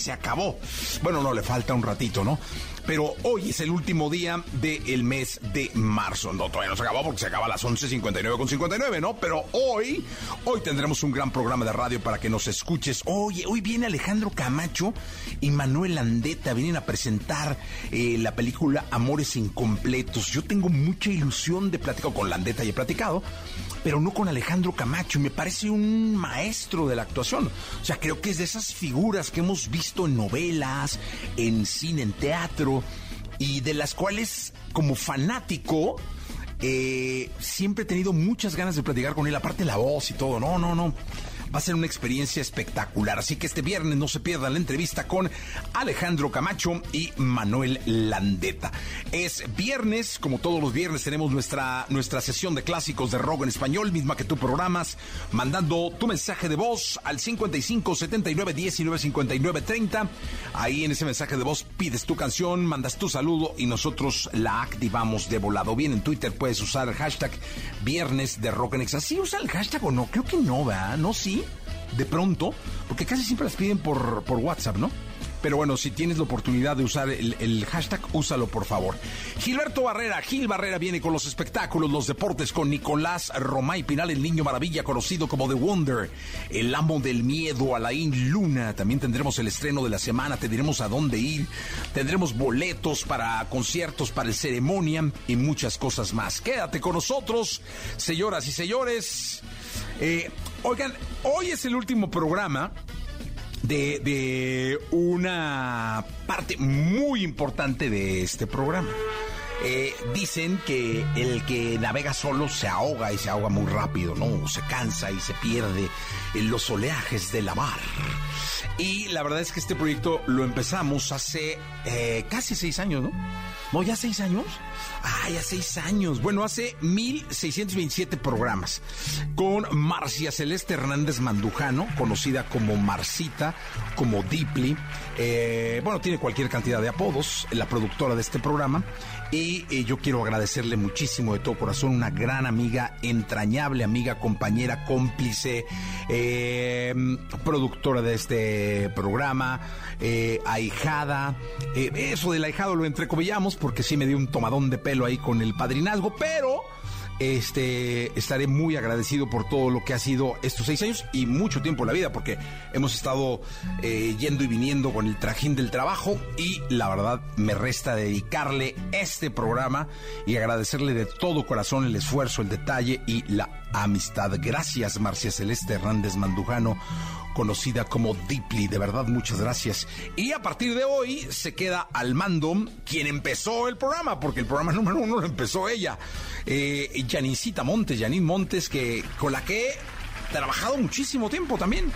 se acabó. Bueno, no, le falta un ratito, ¿no? Pero hoy es el último día del mes de marzo. No, todavía no se acabó porque se acaba a las 11.59 con 59, ¿no? Pero hoy, hoy tendremos un gran programa de radio para que nos escuches. Oye, hoy viene Alejandro Camacho y Manuel Landeta, vienen a presentar eh, la película Amores Incompletos. Yo tengo mucha ilusión de platicar con Landeta y he platicado pero no con Alejandro Camacho. Me parece un maestro de la actuación. O sea, creo que es de esas figuras que hemos visto en novelas, en cine, en teatro, y de las cuales, como fanático, eh, siempre he tenido muchas ganas de platicar con él, aparte la voz y todo. No, no, no. Va a ser una experiencia espectacular. Así que este viernes no se pierdan la entrevista con Alejandro Camacho y Manuel Landeta. Es viernes, como todos los viernes tenemos nuestra, nuestra sesión de clásicos de rock en español, misma que tú programas, mandando tu mensaje de voz al 55 79 19 59 30. Ahí en ese mensaje de voz pides tu canción, mandas tu saludo y nosotros la activamos de volado. Bien, en Twitter puedes usar el hashtag viernes de rock en Exa. ¿Sí usa el hashtag o no? Creo que no, ¿verdad? No, sí de pronto, porque casi siempre las piden por, por WhatsApp, ¿no? Pero bueno, si tienes la oportunidad de usar el, hashtag, úsalo por favor. Gilberto Barrera, Gil Barrera viene con los espectáculos, los deportes con Nicolás Romay Pinal, el niño maravilla conocido como The Wonder, el amo del miedo, Alain Luna. También tendremos el estreno de la semana, te diremos a dónde ir. Tendremos boletos para conciertos, para el ceremonia y muchas cosas más. Quédate con nosotros, señoras y señores. Eh, oigan, hoy es el último programa de, una parte muy importante de este programa. Eh, dicen que el que navega solo se ahoga y se ahoga muy rápido, ¿no? Se cansa y se pierde en los oleajes de la mar. Y la verdad es que este proyecto lo empezamos hace eh, casi seis años, ¿no? No, ya seis años. Ay, ya seis años. Bueno, hace 1627 programas con Marcia Celeste Hernández Mandujano, conocida como Marcita, como Deeply. Eh, bueno, tiene cualquier cantidad de apodos, la productora de este programa. Y eh, yo quiero agradecerle muchísimo de todo corazón, una gran amiga, entrañable amiga, compañera, cómplice, eh, productora de este programa, ahijada. eso del ahijado lo entrecomillamos porque sí me dio un tomadón de pelo ahí con el padrinazgo, pero este, estaré muy agradecido por todo lo que ha sido estos seis años y mucho tiempo en la vida, porque hemos estado eh, yendo y viniendo con el trajín del trabajo y la verdad me resta dedicarle este programa y agradecerle de todo corazón el esfuerzo, el detalle y la amistad. Gracias, Marcia Celeste Hernández Mandujano conocida como Deeply. De verdad, muchas gracias. Y a partir de hoy se queda al mando quien empezó el programa, porque el programa número uno lo empezó ella, eh, Montes, Janine Montes, que, con la que he trabajado muchísimo tiempo también.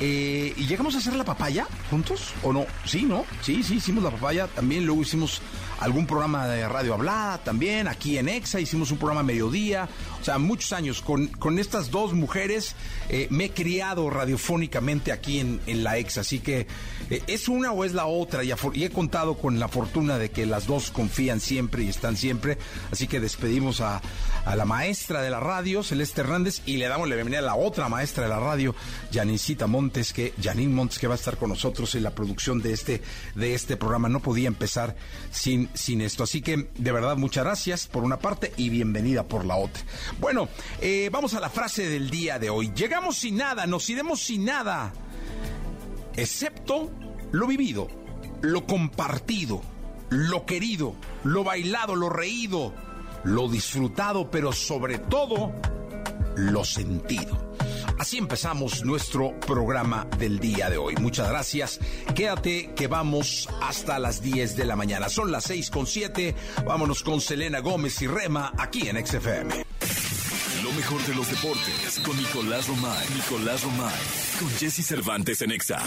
Eh, ¿Y llegamos a hacer la papaya juntos? ¿O no? Sí, ¿no? Sí, sí, hicimos la papaya. También luego hicimos algún programa de radio hablada también, aquí en EXA hicimos un programa mediodía, o sea, muchos años. Con, con estas dos mujeres eh, me he criado radiofónicamente aquí en, en la EXA, así que eh, es una o es la otra, y, he contado con la fortuna de que las dos confían siempre y están siempre, así que despedimos a, a la maestra de la radio, Celeste Hernández, y le damos la bienvenida a la otra maestra de la radio, Janicita Montes Montes, que Janine Montes, que va a estar con nosotros en la producción de este, de este programa. No podía empezar sin, sin esto. Así que, de verdad, muchas gracias por una parte y bienvenida por la otra. Bueno, eh, vamos a la frase del día de hoy. Llegamos sin nada, nos iremos sin nada, excepto lo vivido, lo compartido, lo querido, lo bailado, lo reído, lo disfrutado, pero sobre todo, lo sentido. Así empezamos nuestro programa del día de hoy. Muchas gracias. Quédate que vamos hasta las 10 de la mañana. Son las 6 con 7. Vámonos con Selena Gómez y Rema aquí en XFM. Lo mejor de los deportes con Nicolás Romay. Nicolás Romay. Con Jesse Cervantes en Exa.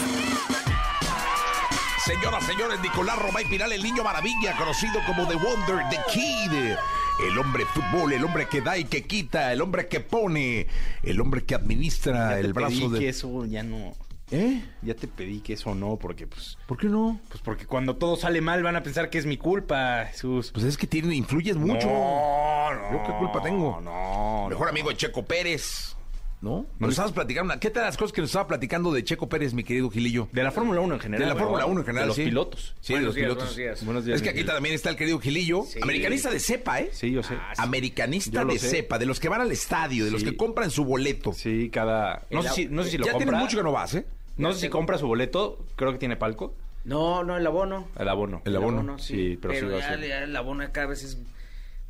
Señoras, señores, Nicolás Romay Pinal, el niño maravilla, conocido como The Wonder, The Kid. El hombre fútbol, el hombre que da y que quita, el hombre que pone, el hombre que administra Ya te el brazo pedí de... que eso ya no. ¿Eh? Ya te pedí que eso no, porque pues. ¿Por qué no? Pues porque cuando todo sale mal van a pensar que es mi culpa, Jesús. Pues es que tiene, influyes mucho. No, no. ¿Yo qué culpa tengo? No, Mejor amigo de Checo Pérez. ¿No? No. Nos estabas platicando. ¿Qué tal las cosas que nos estaba platicando de Checo Pérez, mi querido Gilillo? De la Fórmula 1 en general. De la Fórmula 1 en general, De los sí. pilotos. Sí, de Buenos los días, pilotos. buenos días. Buenos días. Es que aquí también está el querido Gilillo. Sí. Americanista de cepa, ¿eh? Sí, yo sé. Americanista Yo lo de sé. cepa, de los que van al estadio, de los Sí. que compran su boleto. Sí, cada. No El sé si, no sé si lo ya compra. tienes mucho que no vas, ¿eh? No sé si compra su boleto. Creo que tiene palco. No, no, el abono. El abono. El abono. sí. Sí, pero pero, sí va a ya, ser. ya el abono cada vez es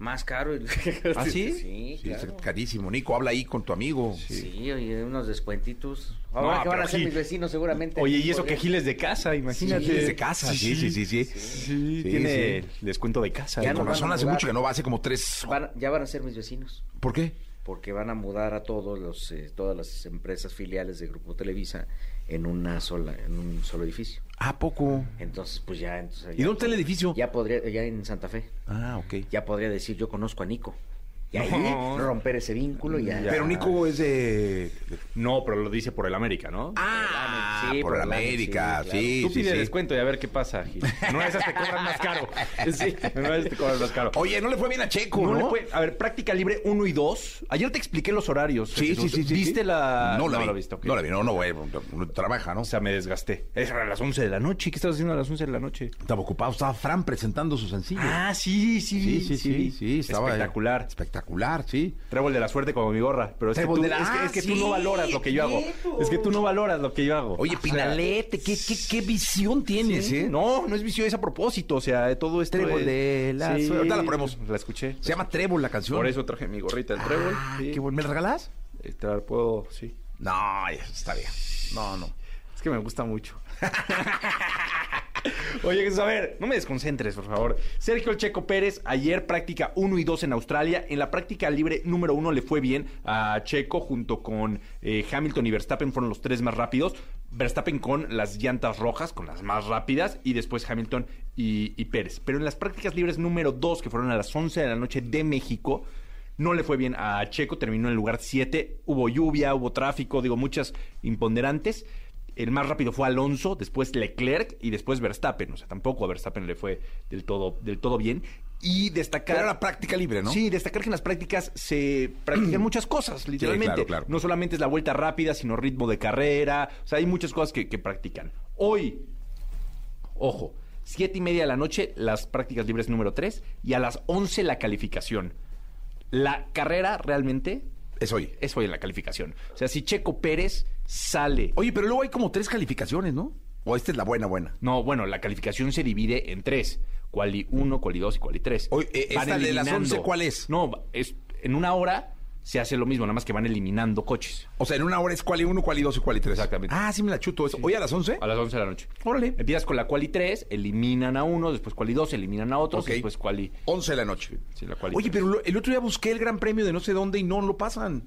más caro. ¿Ah, sí? Sí, Sí, es claro. carísimo. Nico, habla ahí con tu amigo. Sí, oye, unos descuentitos. Ahora No, que van a ser Gil- mis vecinos seguramente. Oye, y eso que podría- Gil es de casa, imagínate. Sí, es de casa, sí, sí, sí, sí. Sí, Sí, tiene sí. descuento de casa. Ya ¿no? Con razón hace mucho que no va, hace como tres... Van- ya van a ser mis vecinos. ¿Por qué? Porque van a mudar a todos los, eh, todas las empresas filiales de Grupo Televisa en una sola, en un solo edificio. ¿A poco? Entonces, pues ya. Entonces, ¿Y ya dónde está el edificio? Ya podría, ya en Santa Fe. Ah, ok. Ya podría decir, yo conozco a Nico. Y ahí No. romper ese vínculo y ya. Pero Nico es de... No, pero lo dice por el América, ¿no? Ah, Sí, por por la el América, América, sí, Tú sí, pide sí. descuento y a ver qué pasa, Gil. No esas te cobran más caro. Sí, no esas te cobran más caro. Oye, no le fue bien a Checo, No ¿no? le fue- a ver, práctica libre 1 y 2. Ayer te expliqué los horarios. Sí, sí, sí, sí. ¿Viste sí. la...? No la vi. lo viste, ok. No la vi, no, no, güey. no, Trabaja, ¿no? O sea, me desgasté. Es a las 11 de la noche. ¿Qué estabas haciendo a las 11 de la noche? Estaba ocupado, estaba Fran presentando su sencillo. Ah, sí, sí, sí, sí, sí, sí, estaba Espectacular. Espectacular, sí. Trébol de la suerte como mi gorra. Pero es que, Trébol tú, de la- es que, es que Ah, tú no sí, valoras lo que yo hago. Es que tú no valoras lo que yo hago. Oye, Pinalete, ¿qué, qué, qué visión tienes, Sí, eh? No, no es vicio, es a propósito. O sea, todo esto Trébol es- de la suerte. Ahorita la ponemos. La escuché. Se llama Trébol la canción. Por eso traje mi gorrita, el trébol. Ah, sí. qué bueno. ¿Me la regalás? Te la puedo, sí. No, está bien. No, no. Es que me gusta mucho. Oye, Jesús, a ver, no me desconcentres, por favor. Sergio Checo Pérez, ayer práctica 1 y 2 en Australia. En la práctica libre número 1 le fue bien a Checo junto con eh, Hamilton y Verstappen, fueron los tres más rápidos. Verstappen con las llantas rojas, con las más rápidas, y después Hamilton y, y Pérez. Pero en las prácticas libres número 2, que fueron a las 11 de la noche de México, no le fue bien a Checo, terminó en el lugar 7. Hubo lluvia, hubo tráfico, digo, muchas imponderantes. El más rápido fue Alonso, después Leclerc y después Verstappen. O sea, tampoco a Verstappen le fue del todo, del todo bien. Y destacar. Pero era práctica libre, ¿no? Sí, destacar que en las prácticas se practican muchas cosas, literalmente. claro, claro. No solamente es la vuelta rápida, sino ritmo de carrera. O sea, hay muchas cosas que, que practican. Hoy, ojo, siete y media de la noche, las prácticas libres número 3 y a las 11 la calificación. La carrera realmente Es hoy. es hoy en la calificación. O sea, si Checo Pérez sale. Oye, pero luego hay como tres calificaciones, ¿no? O esta es la buena, buena. No, bueno, la calificación se divide en tres. Quali 1, Quali 2 y Quali 3. Oye, eh, esta de las 11, ¿cuál es? No, es, en una hora se hace lo mismo, nada más que van eliminando coches. O sea, en una hora es quali 1, quali 2 y quali 3. Exactamente. Ah, sí me la chuto eso. ¿Hoy a las 11? A las 11 de la noche. Órale. Empiezas con la Quali 3, eliminan a uno, después Quali 2, eliminan a otros, Ok. y después Quali... 11 de la noche. Sí, la quali Oye, pero lo- el otro día busqué el gran premio de no sé dónde y no lo pasan.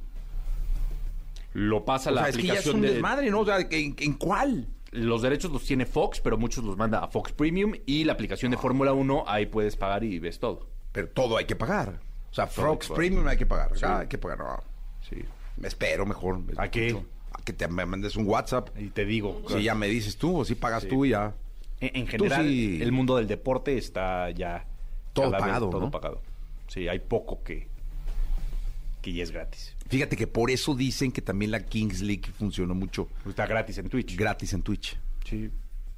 Lo pasa O la sea, es que ya es aplicación un de... desmadre, ¿no? O sea, ¿en, en cuál? Los derechos los tiene Fox, pero muchos los manda a Fox Premium y la aplicación de Fórmula 1, ahí puedes pagar y ves todo. Pero todo hay que pagar. O sea, Fox. Premium hay que pagar. Sí. Ah, hay que pagar. No. Sí. Me espero mejor. me ¿A qué? A que te me mandes un WhatsApp. Y te digo... Si ya me dices tú, o si pagas Sí. tú y ya. En, general, sí- el mundo del deporte está ya... Todo pagado, Todo ¿no? pagado. Sí, hay poco que... que ya es gratis. Fíjate que por eso dicen que también la Kings League funcionó mucho Está gratis en Twitch. gratis en Twitch. sí.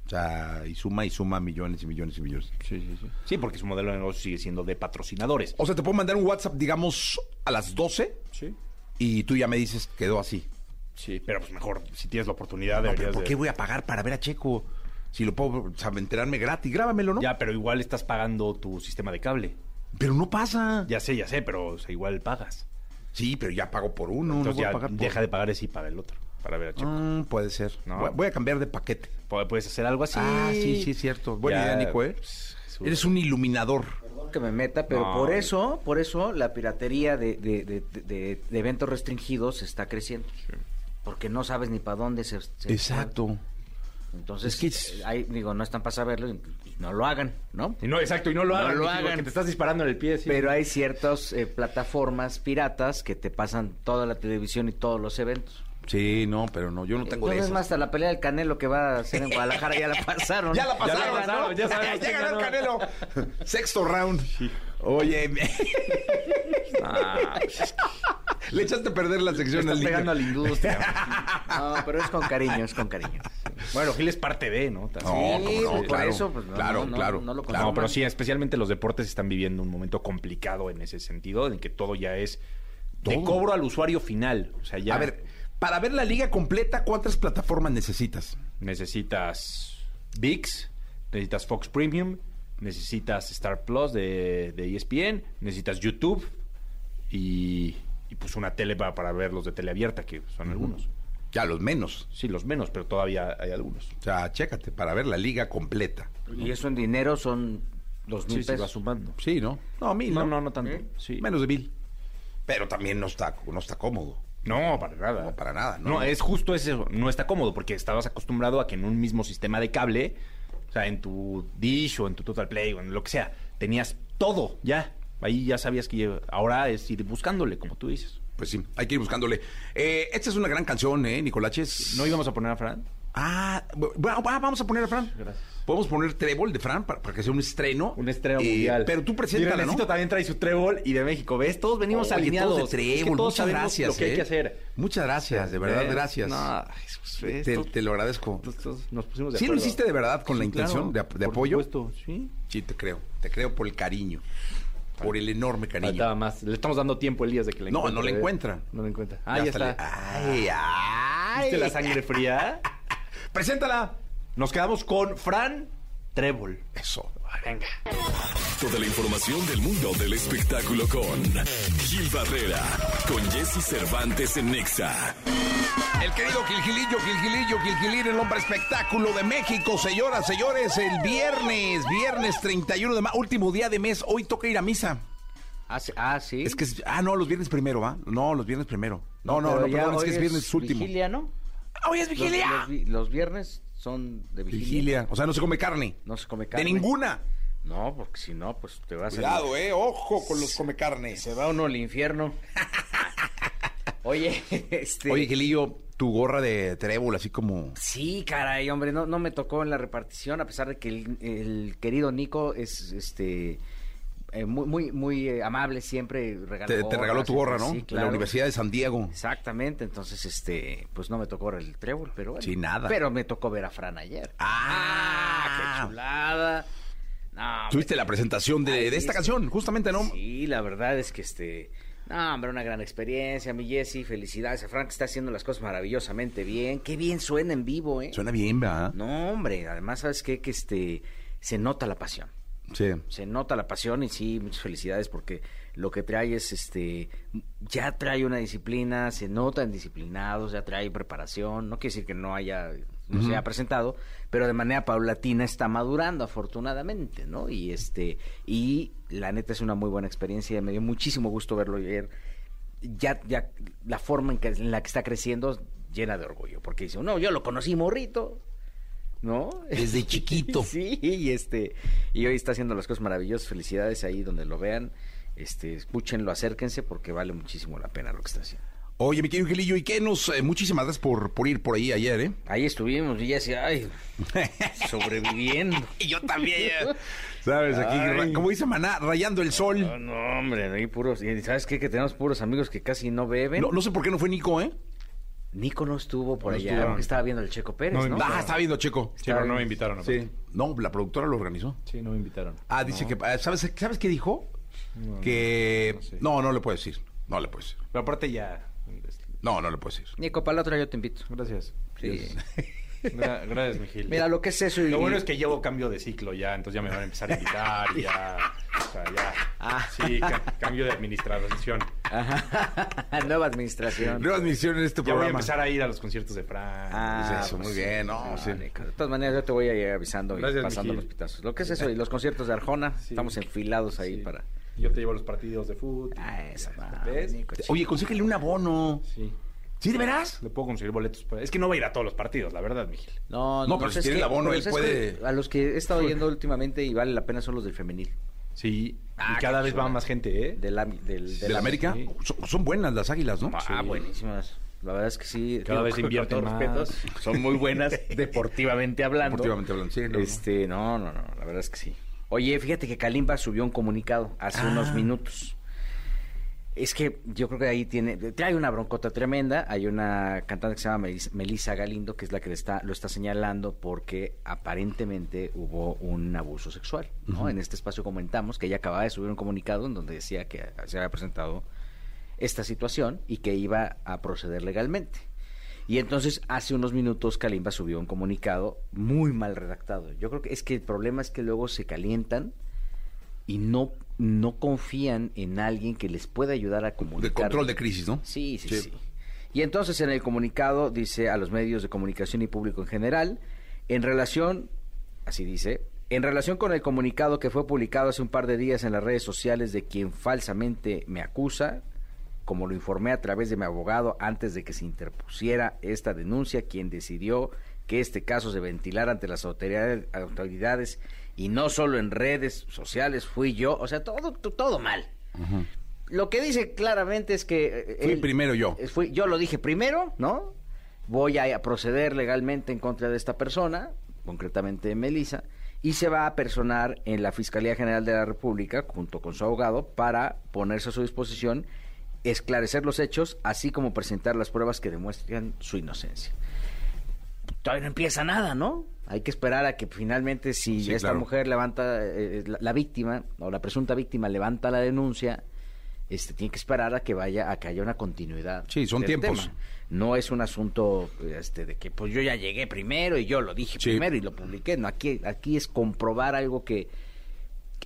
O sea, y suma y suma millones y millones y millones. Sí, sí, sí. Sí, porque su modelo de negocio sigue siendo de patrocinadores. O sea, te puedo mandar un WhatsApp, digamos, a las 12 Sí. y tú ya me dices, quedó así. Sí, pero pues mejor, si tienes la oportunidad, No, pero ¿por de- qué voy a pagar para ver a Checo? Si lo puedo o sea, enterarme gratis, grábamelo, ¿no? Ya, pero igual estás pagando tu sistema de cable. Pero no pasa. Ya sé, ya sé, pero o sea, igual pagas. Sí, pero ya pago por uno, no Entonces ya pagar por... deja de pagar ese y paga el otro para ver a Checo. Mm, puede ser. No. Voy- a cambiar de paquete. Pu- Puedes hacer algo así. Ah, sí, sí, es cierto. Buena Ya, idea, Nico, ¿eh? pues. Eres un iluminador. Perdón que me meta, pero No. por eso, por eso la piratería de, de- de- de- de eventos restringidos está creciendo. Porque no sabes ni para dónde se, se- Exacto. Entonces, Es que es- eh, ahí, digo, no están para saberlo y, y no lo hagan, ¿no? Y no, exacto, y no lo No hagan. lo hagan. porque te estás disparando en el pie. sí. Pero hay ciertas eh, plataformas piratas que te pasan toda la televisión y todos los eventos. Sí, no, pero no, yo no tengo de Entonces, eso. más hasta la pelea del Canelo que va a hacer en Guadalajara ya la pasaron. Ya la pasaron, Ya la pasaron, ¿no? ya sabemos Ya ganó el. Canelo. Sexto round. Oye, me- Ah, le echaste a perder la sección estás al niño. pegando a la industria. No, pero es con cariño, es con cariño. bueno, Gil es parte de, ¿no? También. No, Sí, no, pues, por claro, eso, pues, no, claro, no, no, claro, no lo claro. No, pero sí, especialmente los deportes están viviendo un momento complicado en ese sentido, en que todo ya es de Todo. cobro al usuario final. O sea, ya A ver, para ver la liga completa, ¿cuántas plataformas necesitas? necesitas VIX, necesitas Fox Premium, necesitas Star Plus de, de ESPN, necesitas YouTube y, y, pues una tele para, para ver los de teleabierta, que son algunos. Ya los menos. Sí, los menos, pero todavía hay algunos. O sea, chécate, para ver la liga completa. Y eso en dinero son dos mil Sí, sí, va pesos. sumando. Sí, ¿no? No, mil, No, ¿no? no, no tanto. ¿Eh? Sí. Menos de mil. Pero también no está, no está cómodo. No, para nada. No, para nada, ¿no? No, es justo eso. No está cómodo porque estabas acostumbrado a que en un mismo sistema de cable, o sea, en tu Dish o en tu Total Play o en lo que sea, tenías todo ya. Ahí ya sabías que ahora es ir buscándole, como tú dices. Pues sí, hay que ir buscándole. Eh, esta es una gran canción, ¿eh, Nicolaches? ¿No íbamos a poner a Fran? Ah, bueno, va, vamos a poner a Fran. Gracias. Podemos poner Trébol de Fran para, para que sea un estreno. Un estreno Eh, mundial. Pero tú preséntala, ¿no? También trae su trébol y de México, ¿ves? Todos venimos Oye, alineados. todos de Es que Trébol, todos muchas gracias. Lo que hay ¿eh? que hacer. Muchas gracias, de verdad, ¿Ves? gracias. No, te, te lo agradezco. nos pusimos de ¿Sí lo hiciste de verdad con la intención claro, de de, por apoyo? supuesto, sí. Sí, te creo. Te creo por el cariño. Por el enorme cariño. Faltaba más. Le estamos dando tiempo Elías de que la No, encuentre. no la ¿eh? encuentra. No la encuentra. Ah, Ya ya, hasta le- está. Ay, ay. ¿Viste la sangre fría? Preséntala. Nos quedamos con Fran Trébol. Eso. Venga. Toda la información del mundo del espectáculo con Gil Barrera, con Jesse Cervantes en Nexa. El querido Gilgilillo, Gilgilillo, Gilgilín, el hombre espectáculo de México. Señoras, señores, el viernes, viernes 31 de marzo, último día de mes. Hoy toca ir a misa. Ah, sí. ah, sí. Es que es, ah, no, los viernes primero, ¿va? No, los viernes primero. No, no, pero no, ya perdón, es que es viernes último. Vigilia, ¿no? Ah, Hoy es vigilia. Los, vi- los viernes son de vigilia. Vigilia, o sea, no se come carne. No se come De carne. ninguna. No, porque si no, pues te vas Cuidado, eh, ojo con los come carne. Se va uno al infierno. Oye, este... Oye, Gilillo, tu gorra de trébol, así como... Sí, caray, hombre, no, no me tocó en la repartición, a pesar de que el, el querido Nico es este eh, muy, muy, muy eh, amable, siempre regaló Te, te regaló tu gorra, ¿no? Sí, De la Universidad de San Diego. Exactamente, entonces, este, pues no me tocó el trébol, pero bueno. Sí, nada. Pero me tocó ver a Fran ayer. Ah, qué chulada. No, Tuviste la presentación de, Ay, de esta canción, justamente, ¿no? Sí, la verdad es que este. No, hombre, una gran experiencia, mi Jessy, felicidades. A Frank está haciendo las cosas maravillosamente bien. Qué bien suena en vivo, ¿eh? Suena bien, ¿verdad? No, hombre, además, ¿sabes qué? Que este. Se nota la pasión. Sí. Se nota la pasión y sí, muchas felicidades porque lo que trae es este. Ya trae una disciplina, se notan disciplinados, ya trae preparación. No quiere decir que no haya. No se haya presentado, pero de manera paulatina está madurando, afortunadamente, ¿no? Y este. Y la neta es una muy buena experiencia. Me dio muchísimo gusto verlo ayer. Ya, ya, la forma en, que, en la que está creciendo llena de orgullo, porque dice, no, yo lo conocí morrito, ¿no? Desde chiquito. sí, y este, y hoy está haciendo las cosas maravillosas, felicidades ahí donde lo vean, este, escúchenlo, acérquense porque vale muchísimo la pena lo que está haciendo. Oye, mi querido Angelillo, ¿y qué nos... eh, muchísimas gracias por, por ir por ahí ayer, ¿eh? Ahí estuvimos y ya decía, ay, sobreviviendo. y yo también. ¿Sabes? Aquí, Ay. como dice Maná, rayando el sol. No, no, hombre, ahí puros. ¿Y sabes qué? Que tenemos puros amigos que casi no beben. No, no sé por qué no fue Nico, ¿eh? Nico no estuvo por No allá, estuvo. porque estaba viendo el Checo Pérez, No, ¿no? Ah, estaba viendo Checo. Sí, pero no me invitaron. Sí. No, la productora lo organizó. Sí, no me invitaron. Ah, dice que... ah, ¿Sabes, ¿Sabes qué dijo? que... no sé. No, no le puedo decir. No le puedo decir. Pero aparte ya... este, No, no le puedo decir. Nico, para la otra yo te invito. Gracias. Sí. Gra- Gracias, Miguel. Mira, lo que es eso y... Lo bueno es que llevo cambio de ciclo ya, entonces ya me van a empezar a invitar y ya. O sea, ya. Ah. Sí, ca- cambio de administración. Ajá. Nueva administración. Nueva admisión en este Ya voy a programa. empezar a ir a los conciertos de Fran. Ah, eso, pues muy bien, no, sí. Nico. De todas maneras, yo te voy a ir avisando Gracias, y pasando Mijil. los pitazos. Lo que es eso y los conciertos de Arjona, Sí. estamos enfilados ahí Sí. para... Yo te llevo a los partidos de fútbol. Ah, esa ¿Ves? Nico, Oye, consíguele un abono. Sí. ¿Sí, de veras? Le puedo conseguir boletos. para- Es que no va a ir a todos los partidos, la verdad, Miguel. No, No, pero si es tiene el abono, pues él puede- A los que he estado yendo últimamente y vale la pena son los del femenil. Sí. Ah, y cada qué vez va más gente, ¿eh? Del, am- del, ¿De la América? sí. Son, son buenas las águilas, ¿no? Ah, buenísimas. La verdad es que sí. Cada vez todos más. respetos, Son muy buenas deportivamente hablando. Deportivamente hablando, sí, no. Este, no, no, no, la verdad es que sí. Oye, fíjate que Kalimba subió un comunicado hace Ah. unos minutos. Es que yo creo que ahí tiene, trae una broncota tremenda. Hay una cantante que se llama Melis- Melissa Galindo, que es la que está, lo está señalando porque aparentemente hubo un abuso sexual. ¿no? En este espacio comentamos que ella acababa de subir un comunicado en donde decía que se había presentado esta situación y que iba a proceder legalmente. Y entonces hace unos minutos Kalimba subió un comunicado muy mal redactado. Yo creo que es que el problema es que luego se calientan y no, no confían en alguien que les pueda ayudar a De comunicar. control de crisis, ¿no? Sí, sí, Sí. sí, Y entonces en el comunicado dice a los medios de comunicación y público en general, en relación, así dice, en relación con el comunicado que fue publicado hace un par de días en las redes sociales de quien falsamente me acusa, como lo informé a través de mi abogado antes de que se interpusiera esta denuncia, quien decidió que este caso se ventilara ante las autoridades, autoridades y no solo en redes sociales, fui yo, o sea, todo, todo mal. Lo que dice claramente es que... eh, Fui él- primero yo. eh, fui- yo lo dije primero, ¿no? Voy a, a proceder legalmente en contra de esta persona, concretamente Melissa, y se va a personar en la Fiscalía General de la República, junto con su abogado, para ponerse a su disposición, esclarecer los hechos, así como presentar las pruebas que demuestran su inocencia. Todavía no empieza nada, ¿no? Hay que esperar a que finalmente si Sí, esta claro. mujer levanta, eh, la, la víctima o la presunta víctima levanta la denuncia, este tiene que esperar a que vaya, a que haya una continuidad. Sí, son tiempos. tema. No es un asunto este, de que pues yo ya llegué primero y yo lo dije Sí. primero y lo publiqué. No, aquí, aquí es comprobar algo que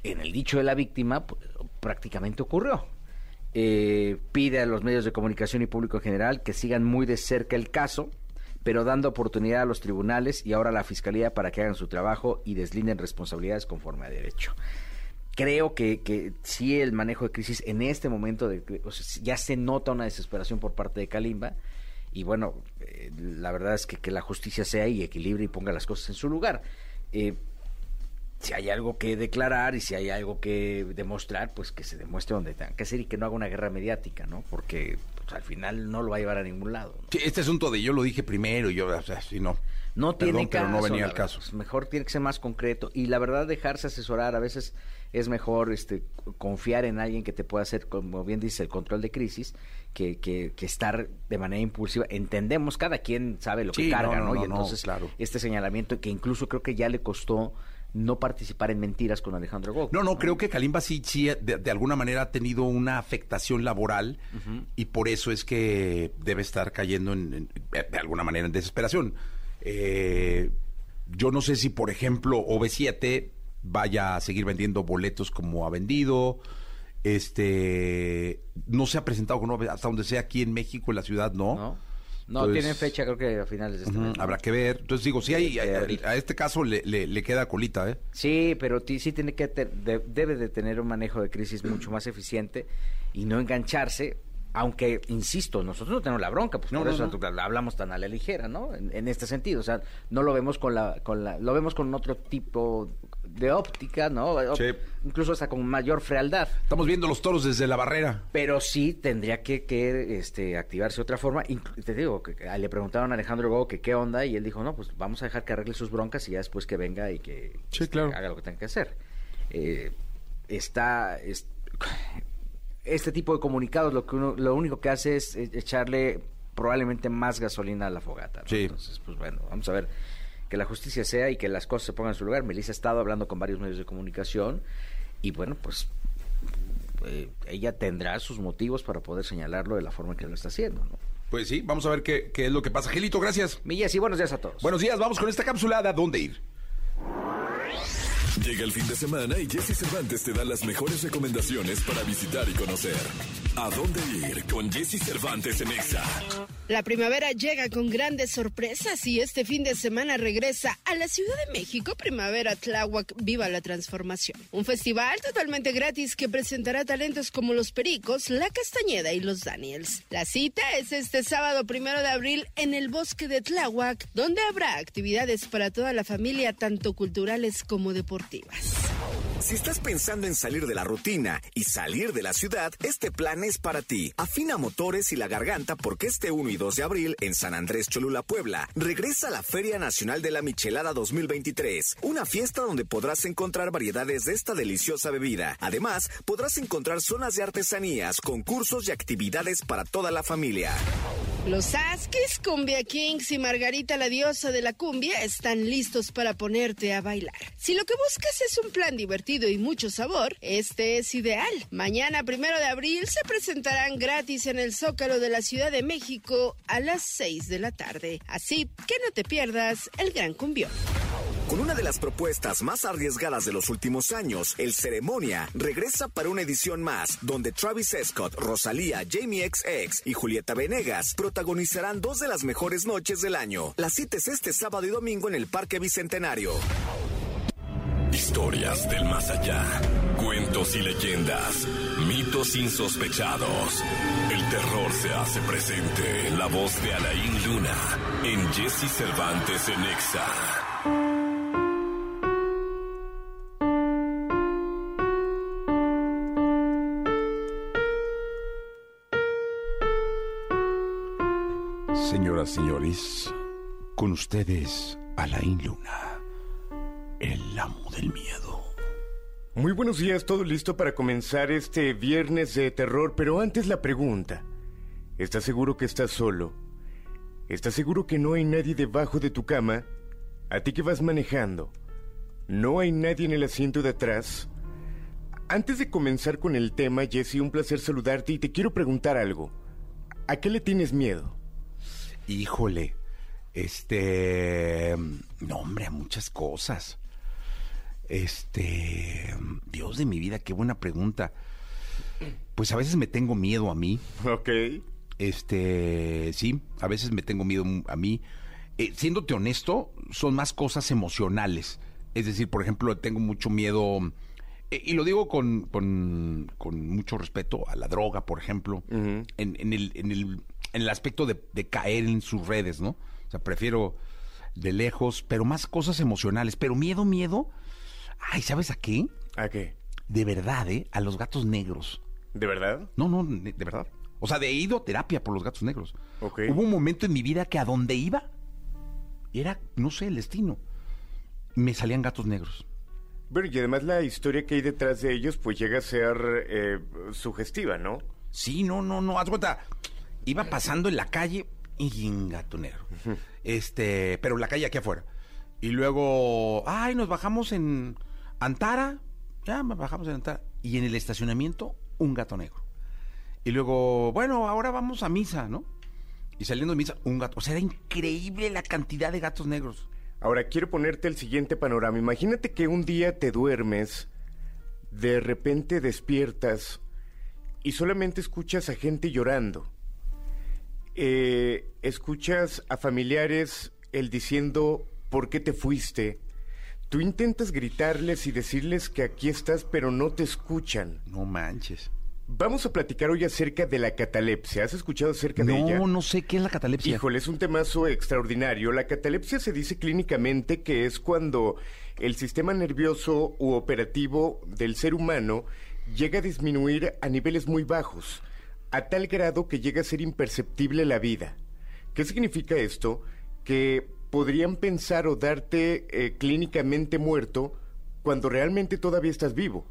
en el dicho de la víctima pues, prácticamente ocurrió. Eh, pide a los medios de comunicación y público en general que sigan muy de cerca el caso, pero dando oportunidad a los tribunales y ahora a la fiscalía para que hagan su trabajo y deslinden responsabilidades conforme a derecho. Creo que, que sí el manejo de crisis en este momento de, ya se nota una desesperación por parte de Kalimba y bueno, eh, la verdad es que, que la justicia sea y equilibre y ponga las cosas en su lugar. Eh, si hay algo que declarar y si hay algo que demostrar, pues que se demuestre donde tenga que ser y que no haga una guerra mediática, ¿no? Porque pues, al final no lo va a llevar a ningún lado. ¿no? Sí, este asunto de yo lo dije primero y yo, o sea, sí, no. No Perdón, tiene pero caso. no venía al caso. Mejor tiene que ser más concreto. Y la verdad, dejarse asesorar. A veces es mejor este, confiar en alguien que te pueda hacer, como bien dice, el control de crisis, que, que, que estar de manera impulsiva. Entendemos, cada quien sabe lo que carga, no, ¿no? no, y entonces, claro. este señalamiento que incluso creo que ya le costó no participar en mentiras con Alejandro Gog. No, no, creo que Kalimba sí, sí de, de alguna manera ha tenido una afectación laboral y por eso es que debe estar cayendo en, en- de alguna manera en desesperación. Eh, yo no sé si, por ejemplo, OV7 vaya a seguir vendiendo boletos como ha vendido. Este no se ha presentado con OV, hasta donde sea aquí en México, en la ciudad, no. ¿No? No, Entonces, tienen fecha creo que a finales de este mes. Habrá que ver. Entonces digo, sí, hay, a, este caso le, le- le queda colita, ¿eh? Sí, pero sí tiene que de- debe de tener un manejo de crisis mucho más eficiente y no engancharse Aunque, insisto, nosotros no tenemos la bronca, pues No, por no, eso no. la hablamos tan a la ligera, ¿no? En, en este sentido, o sea, no lo vemos con la, con la, lo vemos con otro tipo de óptica, ¿no? Sí. Incluso hasta con mayor frialdad. Estamos viendo los toros desde la barrera. Pero sí tendría que, que, este, activarse de otra forma. Inclu- te digo, que, que le preguntaron a Alejandro Go que qué onda y él dijo, no, pues vamos a dejar que arregle sus broncas y ya después que venga y que Sí, este, claro. haga lo que tenga que hacer. Eh, está... es- este tipo de comunicados lo que uno, lo único que hace es echarle probablemente más gasolina a la fogata. ¿no? Sí. Entonces, pues bueno, vamos a ver que la justicia sea y que las cosas se pongan en su lugar. Melissa ha estado hablando con varios medios de comunicación y bueno, pues eh, ella tendrá sus motivos para poder señalarlo de la forma que lo está haciendo. ¿no? Pues sí, vamos a ver qué, qué es lo que pasa. Gelito, gracias. Millas y buenos días a todos. Buenos días, vamos con esta cápsula de ¿A dónde ir? Llega el fin de semana y Jesse Cervantes te da las mejores recomendaciones para visitar y conocer. ¿A dónde ir con Jesse Cervantes en Exa? La primavera llega con grandes sorpresas y este fin de semana regresa a la Ciudad de México Primavera Tláhuac Viva la Transformación. Un festival totalmente gratis que presentará talentos como Los Pericos, La Castañeda y Los Daniels. La cita es este sábado primero de abril en el bosque de Tláhuac, donde habrá actividades para toda la familia, tanto culturales como deportivas. Si estás pensando en salir de la rutina y salir de la ciudad, este plan es para ti. Afina motores y la garganta porque este 1 y 2 de abril en San Andrés Cholula, Puebla, regresa la Feria Nacional de la Michelada 2023, una fiesta donde podrás encontrar variedades de esta deliciosa bebida. Además, podrás encontrar zonas de artesanías, concursos y actividades para toda la familia. Los Askis, Cumbia Kings y Margarita la diosa de la cumbia están listos para ponerte a bailar. Si lo que buscas es un plan divertido y mucho sabor, este es ideal. Mañana, primero de abril, se presentarán gratis en el Zócalo de la Ciudad de México a las 6 de la tarde. Así que no te pierdas el gran cumbión. Con una de las propuestas más arriesgadas de los últimos años, el Ceremonia regresa para una edición más, donde Travis Scott, Rosalía, Jamie XX y Julieta Venegas protagonizarán dos de las mejores noches del año. La cita es este sábado y domingo en el Parque Bicentenario. Historias del más allá. Cuentos y leyendas. Mitos insospechados. El terror se hace presente en la voz de Alain Luna. En Jesse Cervantes en Exa. Señoras, señores, con ustedes, Alain Luna, el amo del miedo. Muy buenos días, todo listo para comenzar este viernes de terror, pero antes la pregunta. ¿Estás seguro que estás solo? ¿Estás seguro que no hay nadie debajo de tu cama? ¿A ti que vas manejando? ¿No hay nadie en el asiento de atrás? Antes de comenzar con el tema, Jesse, un placer saludarte y te quiero preguntar algo. ¿A qué le tienes miedo? Híjole, este... No, hombre, a muchas cosas. Este... Dios de mi vida, qué buena pregunta. Pues a veces me tengo miedo a mí. Ok. Este, sí, a veces me tengo miedo a mí. Eh, siéndote honesto, son más cosas emocionales. Es decir, por ejemplo, tengo mucho miedo, eh, y lo digo con, con, con mucho respeto a la droga, por ejemplo, en, en el, en, el, en el aspecto de, de caer en sus redes, ¿no? O sea, prefiero de lejos, pero más cosas emocionales. Pero miedo, miedo. Ay, ¿sabes a qué? ¿A qué? De verdad, ¿eh? A los gatos negros. ¿De verdad? No, no, de verdad. O sea, de he ido a terapia por los gatos negros. Ok. Hubo un momento en mi vida que a donde iba era, no sé, el destino. Me salían gatos negros. Pero y además la historia que hay detrás de ellos pues llega a ser eh, sugestiva, ¿no? Sí, no, no, no. Haz cuenta. Iba pasando en la calle y un gato negro. Este, pero la calle aquí afuera. Y luego, ay, nos bajamos en Antara. Ya, bajamos en Antara. Y en el estacionamiento, un gato negro. Y luego, bueno, ahora vamos a misa, ¿no? Y saliendo de misa, un gato. O sea, era increíble la cantidad de gatos negros. Ahora quiero ponerte el siguiente panorama. Imagínate que un día te duermes, de repente despiertas y solamente escuchas a gente llorando. Eh, escuchas a familiares el diciendo ¿por qué te fuiste? Tú intentas gritarles y decirles que aquí estás, pero no te escuchan. No manches. Vamos a platicar hoy acerca de la catalepsia. ¿Has escuchado acerca de ella? No, no sé qué es la catalepsia. Híjole, es un temazo extraordinario. La catalepsia se dice clínicamente que es cuando el sistema nervioso u operativo del ser humano llega a disminuir a niveles muy bajos, a tal grado que llega a ser imperceptible la vida. ¿Qué significa esto? Que podrían pensar o darte eh, clínicamente muerto cuando realmente todavía estás vivo.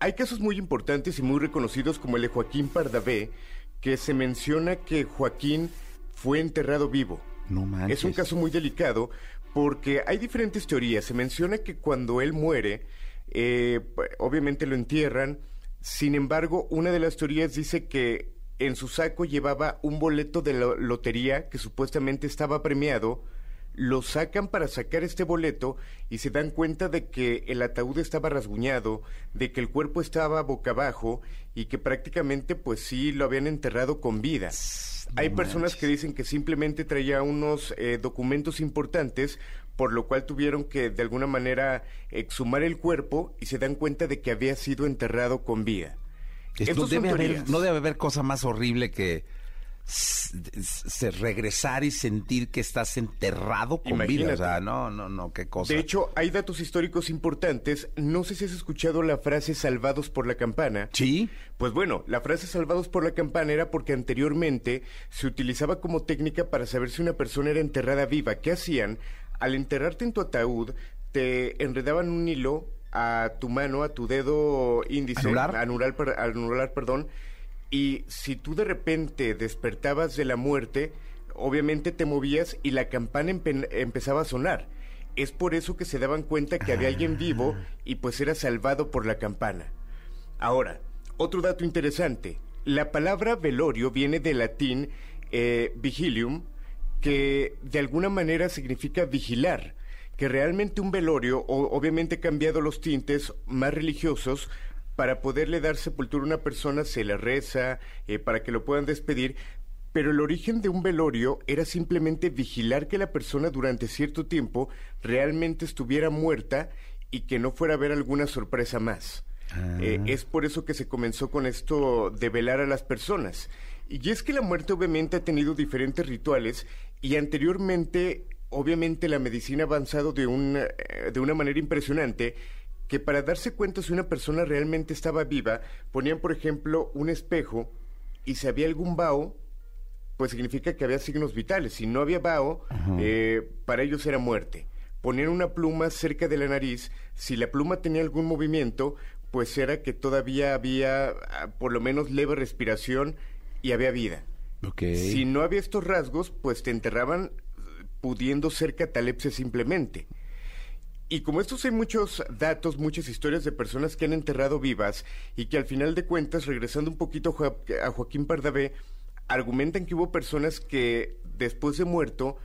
Hay casos muy importantes y muy reconocidos como el de Joaquín Pardavé, que se menciona que Joaquín fue enterrado vivo. No manches. Es un caso muy delicado porque hay diferentes teorías. Se menciona que cuando él muere, eh, obviamente lo entierran. Sin embargo, una de las teorías dice que en su saco llevaba un boleto de la lotería que supuestamente estaba premiado lo sacan para sacar este boleto y se dan cuenta de que el ataúd estaba rasguñado, de que el cuerpo estaba boca abajo y que prácticamente pues sí lo habían enterrado con vida. Hay personas que dicen que simplemente traía unos eh, documentos importantes, por lo cual tuvieron que de alguna manera exhumar el cuerpo y se dan cuenta de que había sido enterrado con vida. Esto debe haber, no debe haber cosa más horrible que se regresar y sentir que estás enterrado con vida. O sea, no, no, no, qué cosa. De hecho, hay datos históricos importantes. No sé si has escuchado la frase salvados por la campana. Sí. Pues bueno, la frase salvados por la campana era porque anteriormente se utilizaba como técnica para saber si una persona era enterrada viva. ¿Qué hacían? Al enterrarte en tu ataúd, te enredaban un hilo a tu mano, a tu dedo índice, anular, anular, anular perdón, y si tú de repente despertabas de la muerte, obviamente te movías y la campana empezaba a sonar. Es por eso que se daban cuenta que había alguien vivo y pues era salvado por la campana. Ahora, otro dato interesante. La palabra velorio viene del latín eh, vigilium, que de alguna manera significa vigilar, que realmente un velorio, o, obviamente cambiado los tintes más religiosos, para poderle dar sepultura a una persona se le reza, eh, para que lo puedan despedir, pero el origen de un velorio era simplemente vigilar que la persona durante cierto tiempo realmente estuviera muerta y que no fuera a haber alguna sorpresa más. Eh, ah. es por eso que se comenzó con esto de velar a las personas. Y es que la muerte obviamente ha tenido diferentes rituales y anteriormente obviamente la medicina ha avanzado de una, eh, de una manera impresionante que para darse cuenta si una persona realmente estaba viva, ponían, por ejemplo, un espejo y si había algún vaho, pues significa que había signos vitales. Si no había vaho, eh, para ellos era muerte. Ponían una pluma cerca de la nariz, si la pluma tenía algún movimiento, pues era que todavía había ah, por lo menos leve respiración y había vida. Si no había estos rasgos, pues te enterraban pudiendo ser catalepsia simplemente. Y como estos hay muchos datos, muchas historias de personas que han enterrado vivas y que al final de cuentas, regresando un poquito a Joaquín Pardavé, argumentan que hubo personas que después de muerto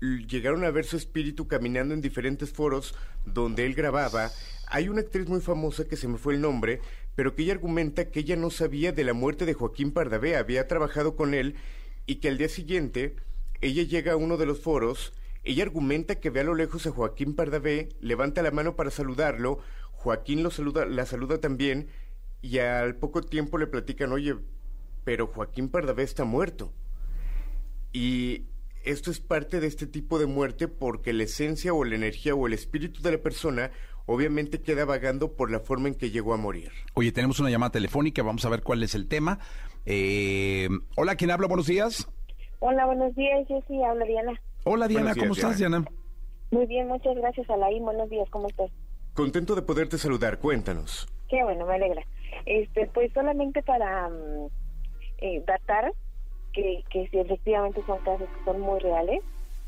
llegaron a ver su espíritu caminando en diferentes foros donde él grababa. Hay una actriz muy famosa que se me fue el nombre, pero que ella argumenta que ella no sabía de la muerte de Joaquín Pardavé, había trabajado con él y que al día siguiente ella llega a uno de los foros ella argumenta que ve a lo lejos a Joaquín Pardavé, levanta la mano para saludarlo, Joaquín lo saluda, la saluda también, y al poco tiempo le platican, oye, pero Joaquín Pardavé está muerto. Y esto es parte de este tipo de muerte porque la esencia o la energía o el espíritu de la persona obviamente queda vagando por la forma en que llegó a morir. Oye, tenemos una llamada telefónica, vamos a ver cuál es el tema. Eh, hola, ¿quién habla? Buenos días. Hola, buenos días, yo sí hablo Diana. Hola Diana, ¿cómo estás Diana? Muy bien, muchas gracias Alain, buenos días, ¿cómo estás? Contento de poderte saludar, cuéntanos. Qué bueno, me alegra. Este, pues solamente para mm, eh, datar que, que si efectivamente son casos que son muy reales.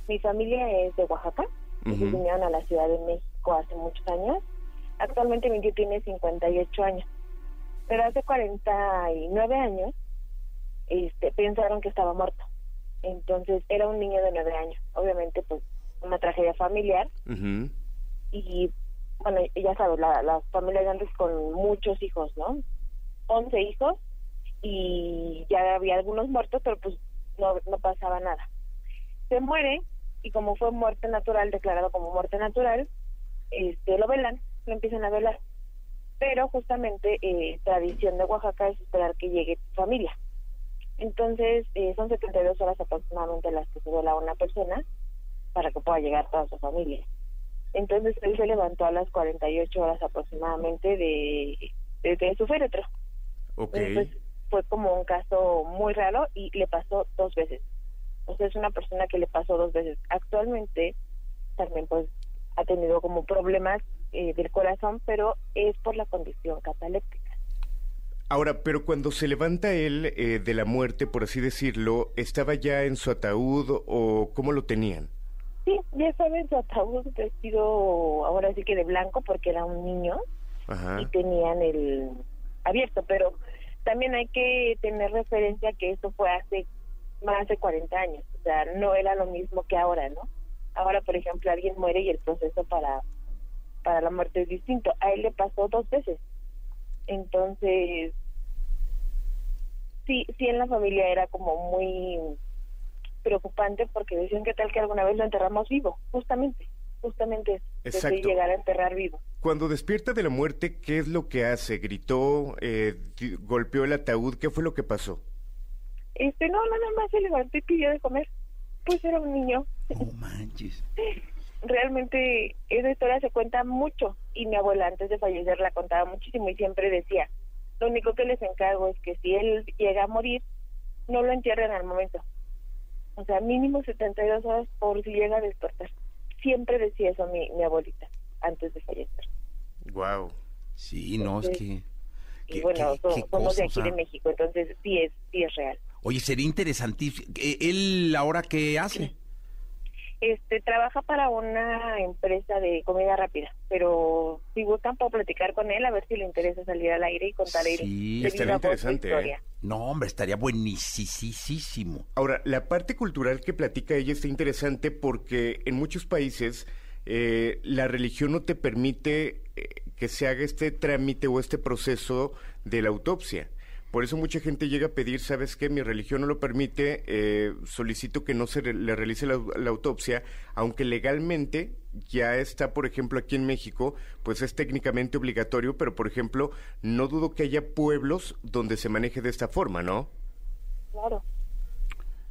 Mi familia es de Oaxaca, uh vinieron a la Ciudad de México hace muchos años. Actualmente mi tío tiene 58 años, pero hace 49 años este, pensaron que estaba muerto entonces era un niño de nueve años. Obviamente, pues una tragedia familiar. Y bueno, ya sabes, la, las familias grandes con muchos hijos, ¿no? Once hijos y ya había algunos muertos, pero pues no, no pasaba nada. Se muere y como fue muerte natural, declarado como muerte natural, este lo velan, lo empiezan a velar. pero justamente eh, tradición de Oaxaca es esperar que llegue tu familia. Entonces, eh, son 72 horas aproximadamente las que se duela una persona para que pueda llegar toda su familia. Entonces, él se levantó a las 48 horas aproximadamente de, de, de su féretro. Ok. Entonces, fue como un caso muy raro y le pasó dos veces. O sea, es una persona que le pasó dos veces. Actualmente también pues ha tenido como problemas eh, del corazón, pero es por la condición cataléptica. Ahora, pero cuando se levanta él eh, de la muerte, por así decirlo, ¿estaba ya en su ataúd o cómo lo tenían? Sí, ya saben, su ataúd vestido ahora sí que de blanco porque era un niño Ajá. y tenían el abierto, pero también hay que tener referencia que esto fue hace más de 40 años, o sea, no era lo mismo que ahora, ¿no? Ahora, por ejemplo, alguien muere y el proceso para para la muerte es distinto. A él le pasó dos veces. Entonces, sí, sí en la familia era como muy preocupante porque decían que tal que alguna vez lo enterramos vivo, justamente, justamente desde Exacto. llegar a enterrar vivo. Cuando despierta de la muerte, ¿qué es lo que hace? ¿Gritó? Eh, ¿Golpeó el ataúd? ¿Qué fue lo que pasó? Este, no, nada más se levantó y pidió de comer. Pues era un niño. No manches. Realmente esa historia se cuenta mucho y mi abuela antes de fallecer la contaba muchísimo y siempre decía, lo único que les encargo es que si él llega a morir, no lo entierren al momento. O sea, mínimo 72 horas por si llega a despertar. Siempre decía eso mi, mi abuelita antes de fallecer. Wow. Sí, no, es que... Y qué- bueno, qué- so- qué somos cosa, de o aquí sea. de México, entonces sí es, sí es real. Oye, sería interesantísimo. Eh, ¿Él ahora qué hace? Este, trabaja para una empresa de comida rápida, pero si gustan puedo platicar con él a ver si le interesa salir al aire y contar él Sí, estaría interesante, ¿eh? No, hombre, estaría buenísimo. Ahora, la parte cultural que platica ella está interesante porque en muchos países eh, la religión no te permite eh, que se haga este trámite o este proceso de la autopsia. Por eso mucha gente llega a pedir, ¿sabes qué? Mi religión no lo permite, eh, solicito que no se re- le realice la, la autopsia, aunque legalmente ya está, por ejemplo, aquí en México, pues es técnicamente obligatorio, pero por ejemplo, no dudo que haya pueblos donde se maneje de esta forma, ¿no? Claro.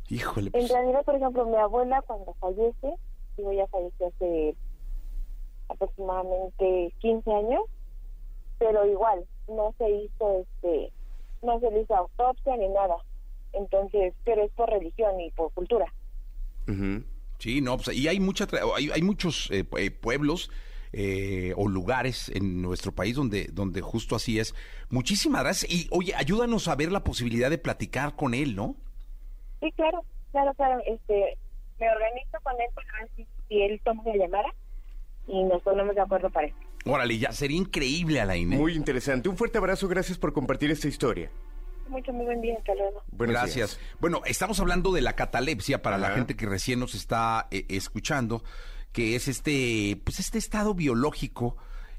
Híjole, En pues, realidad, por ejemplo, mi abuela cuando fallece, digo, ya falleció hace aproximadamente 15 años, pero igual, no se hizo este, no se le hizo autopsia ni nada. Entonces, pero es por religión y por cultura. Ujú. sí, no, pues, y hay, mucha, hay, hay muchos eh, eh, pueblos eh, o lugares en nuestro país donde, donde justo así es. Muchísimas gracias. Y oye, ayúdanos a ver la posibilidad de platicar con él, ¿no? Sí, claro, claro, claro. Este, me organizo con él para ver si, si él toma la llamada y nos ponemos de acuerdo para eso. Órale, ya sería increíble, Alain. ¿eh? Muy interesante. Un fuerte abrazo, gracias por compartir esta historia. Mucho, muy buen día, hasta luego. Buenos Gracias. días. Bueno, estamos hablando de la catalepsia para la gente que recién nos está eh, escuchando, que es este, pues este estado biológico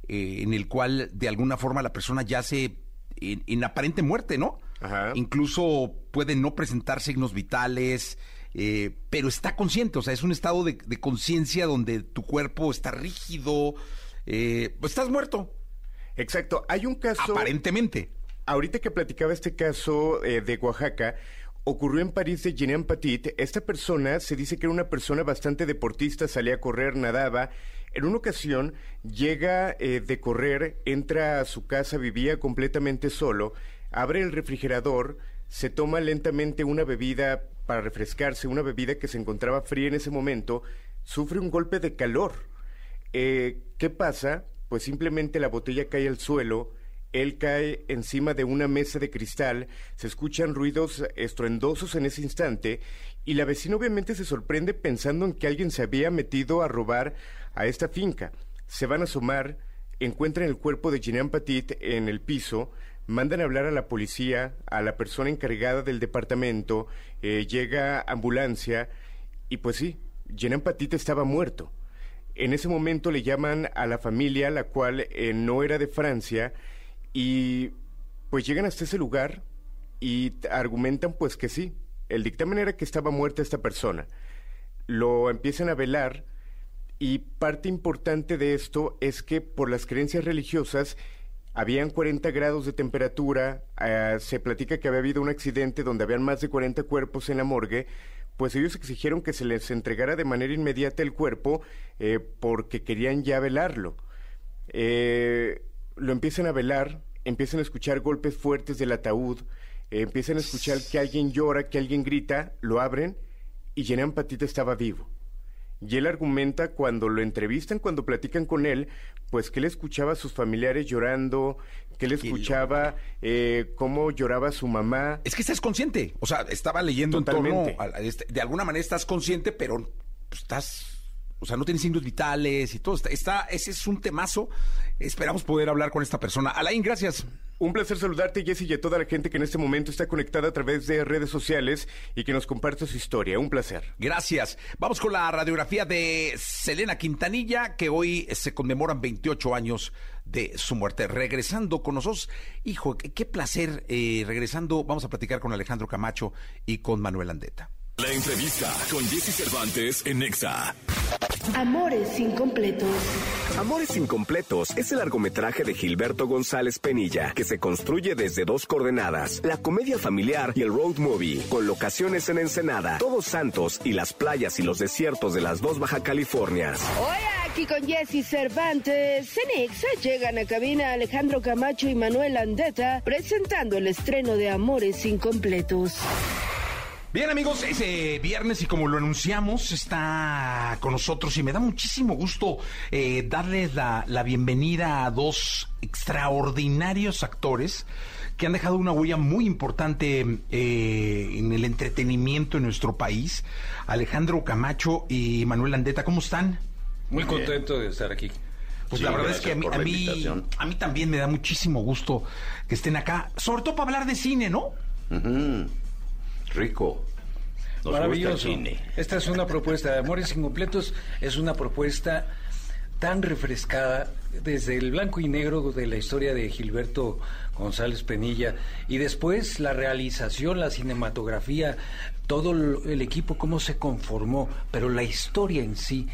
eh, en el cual de alguna forma la persona yace en, en aparente muerte, ¿no? Ajá. Incluso puede no presentar signos vitales, eh, pero está consciente, o sea, es un estado de, de conciencia donde tu cuerpo está rígido, eh, pues estás muerto, Exacto. Hay un caso. aparentemente. Ahorita que platicaba este caso eh, de Oaxaca, ocurrió en París de Jean Petit. Esta persona se dice que era una persona bastante deportista, salía a correr, nadaba. En una ocasión llega eh, de correr, entra a su casa, vivía completamente solo, abre el refrigerador, se toma lentamente una bebida para refrescarse, una bebida que se encontraba fría en ese momento, sufre un golpe de calor. Eh, ¿Qué pasa? Pues simplemente la botella cae al suelo, él cae encima de una mesa de cristal, se escuchan ruidos estruendosos en ese instante y la vecina obviamente se sorprende pensando en que alguien se había metido a robar a esta finca. Se van a asomar, encuentran el cuerpo de Jean Petit en el piso, mandan a hablar a la policía, a la persona encargada del departamento, eh, llega ambulancia y pues sí, Jean Petit estaba muerto. En ese momento le llaman a la familia, la cual eh, no era de Francia, y pues llegan hasta ese lugar y argumentan pues que sí, el dictamen era que estaba muerta esta persona. Lo empiezan a velar y parte importante de esto es que por las creencias religiosas Habían 40 grados de temperatura, eh, se platica que había habido un accidente donde habían más de 40 cuerpos en la morgue, pues ellos exigieron que se les entregara de manera inmediata el cuerpo eh, porque querían ya velarlo. Eh, lo empiezan a velar, empiezan a escuchar golpes fuertes del ataúd, empiezan a escuchar que alguien llora, que alguien grita, lo abren y Jenan Patita estaba vivo. Y él argumenta cuando lo entrevistan, cuando platican con él, pues que él escuchaba a sus familiares llorando, que él escuchaba eh, cómo lloraba su mamá. Es que estás consciente. O sea, estaba leyendo Totalmente. en torno a- este- de alguna manera estás consciente, pero pues, estás. O sea, no tienes signos vitales y todo. Está, está- ese es un temazo. Esperamos poder hablar con esta persona. Alain, gracias. Un placer saludarte, Jesse, y a toda la gente que en este momento está conectada a través de redes sociales y que nos comparte su historia. Un placer. Gracias. Vamos con la radiografía de Selena Quintanilla, que hoy se conmemoran 28 años de su muerte. Regresando con nosotros, hijo, qué, qué placer. eh, regresando, vamos a platicar con Alejandro Camacho y con Manuel Andeta. La entrevista con Jesse Cervantes en Nexa. Amores incompletos. Amores Incompletos es el largometraje de Gilberto González Penilla, que se construye desde dos coordenadas, la comedia familiar y el road movie, con locaciones en Ensenada, Todos Santos y las playas y los desiertos de las dos Baja Californias. Hoy aquí con Jesse Cervantes, Cenexa llegan a cabina Alejandro Camacho y Manuel Andeta presentando el estreno de Amores Incompletos. Bien amigos, es eh, viernes y como lo anunciamos está con nosotros y me da muchísimo gusto eh, darles la, la bienvenida a dos extraordinarios actores que han dejado una huella muy importante eh, en el entretenimiento en nuestro país. Alejandro Camacho y Manuel Andeta, ¿cómo están? Muy contento de estar aquí. Pues Sí, la verdad es que a mí, a, mí, a mí también me da muchísimo gusto que estén acá, sobre todo para hablar de cine, ¿no? Rico. Nos Maravilloso. cine. Esta es una propuesta de Amores Incompletos, es una propuesta tan refrescada desde el blanco y negro de la historia de Gilberto González Penilla y después la realización, la cinematografía, todo el el equipo, cómo se conformó, pero la historia en sí,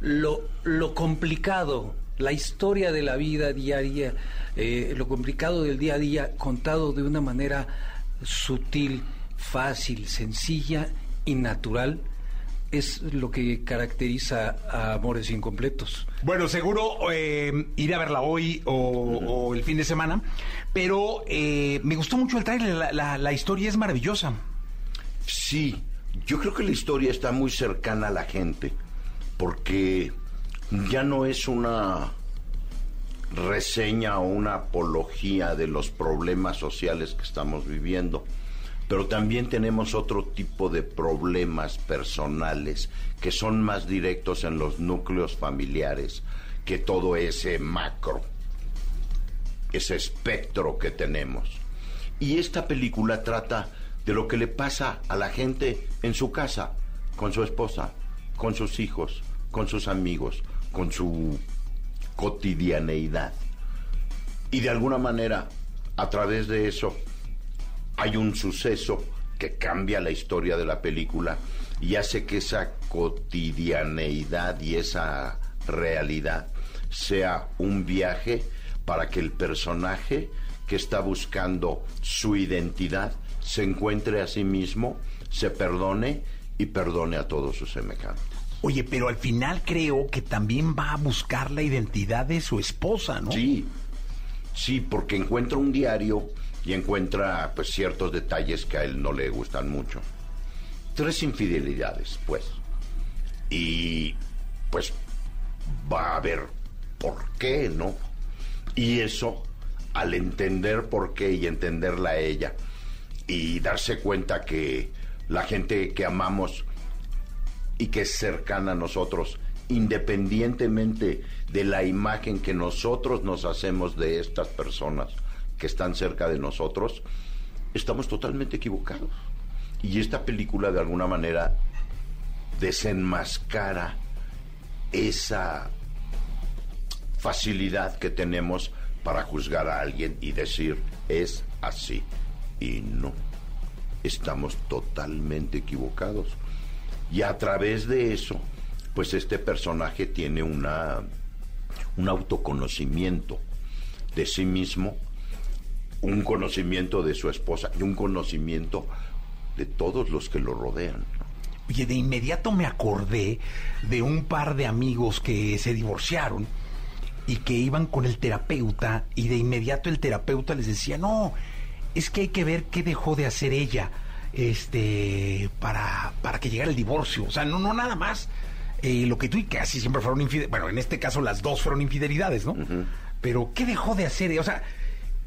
lo, lo complicado, la historia de la vida diaria, eh, lo complicado del día a día, contado de una manera sutil, fácil, sencilla y natural, es lo que caracteriza a Amores Incompletos. Bueno, seguro eh, iré a verla hoy o, o el fin de semana, pero eh, me gustó mucho el trailer, la, la- la historia es maravillosa. Sí, yo creo que la historia está muy cercana a la gente, porque ya no es una reseña o una apología de los problemas sociales que estamos viviendo, pero también tenemos otro tipo de problemas personales que son más directos en los núcleos familiares que todo ese macro, ese espectro que tenemos. Y esta película trata de lo que le pasa a la gente en su casa, con su esposa, con sus hijos, con sus amigos, con su cotidianeidad. Y de alguna manera, a través de eso, hay un suceso que cambia la historia de la película y hace que esa cotidianeidad y esa realidad sea un viaje para que el personaje que está buscando su identidad se encuentre a sí mismo, se perdone y perdone a todos sus semejantes. Oye, pero al final creo que también va a buscar la identidad de su esposa, ¿no? Sí, sí, porque encuentra un diario y encuentra pues ciertos detalles que a él no le gustan mucho. Tres infidelidades, pues. Y pues va a ver por qué, ¿no? Y eso, al entender por qué y entenderla a ella y darse cuenta que la gente que amamos y que es cercana a nosotros, independientemente de la imagen que nosotros nos hacemos de estas personas que están cerca de nosotros, estamos totalmente equivocados. Y esta película de alguna manera desenmascara esa facilidad que tenemos para juzgar a alguien y decir es así. Y no, estamos totalmente equivocados. Y a través de eso, pues este personaje tiene una, un autoconocimiento de sí mismo, un conocimiento de su esposa y un conocimiento de todos los que lo rodean. Oye, de inmediato me acordé de un par de amigos que se divorciaron y que iban con el terapeuta y de inmediato el terapeuta les decía, no, es que hay que ver qué dejó de hacer ella este para, para que llegara el divorcio. O sea, no, no nada más eh, lo que tú y casi siempre fueron infidelidades. Bueno, en este caso las dos fueron infidelidades, ¿no? Pero ¿qué dejó de hacer? O sea,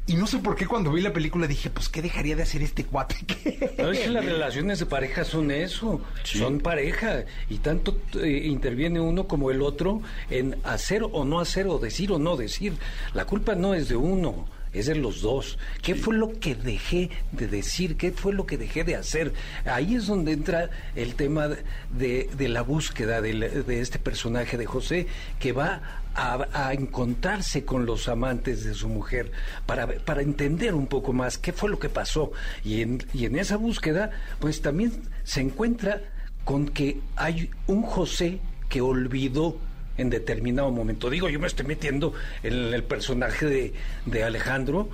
y no sé por qué cuando vi la película dije, pues, ¿qué dejaría de hacer este cuate? No, es que las relaciones de pareja son eso, son pareja. Y tanto eh, interviene uno como el otro en hacer o no hacer, o decir o no decir. La culpa no es de uno, es de los dos. ¿Qué fue lo que dejé de decir? ¿Qué fue lo que dejé de hacer? Ahí es donde entra el tema de, de la búsqueda de, de este personaje de José, que va a, a, encontrarse con los amantes de su mujer para, para entender un poco más qué fue lo que pasó. Y en, y en esa búsqueda, pues también se encuentra con que hay un José que olvidó en determinado momento. Digo, yo me estoy metiendo en el personaje de, de Alejandro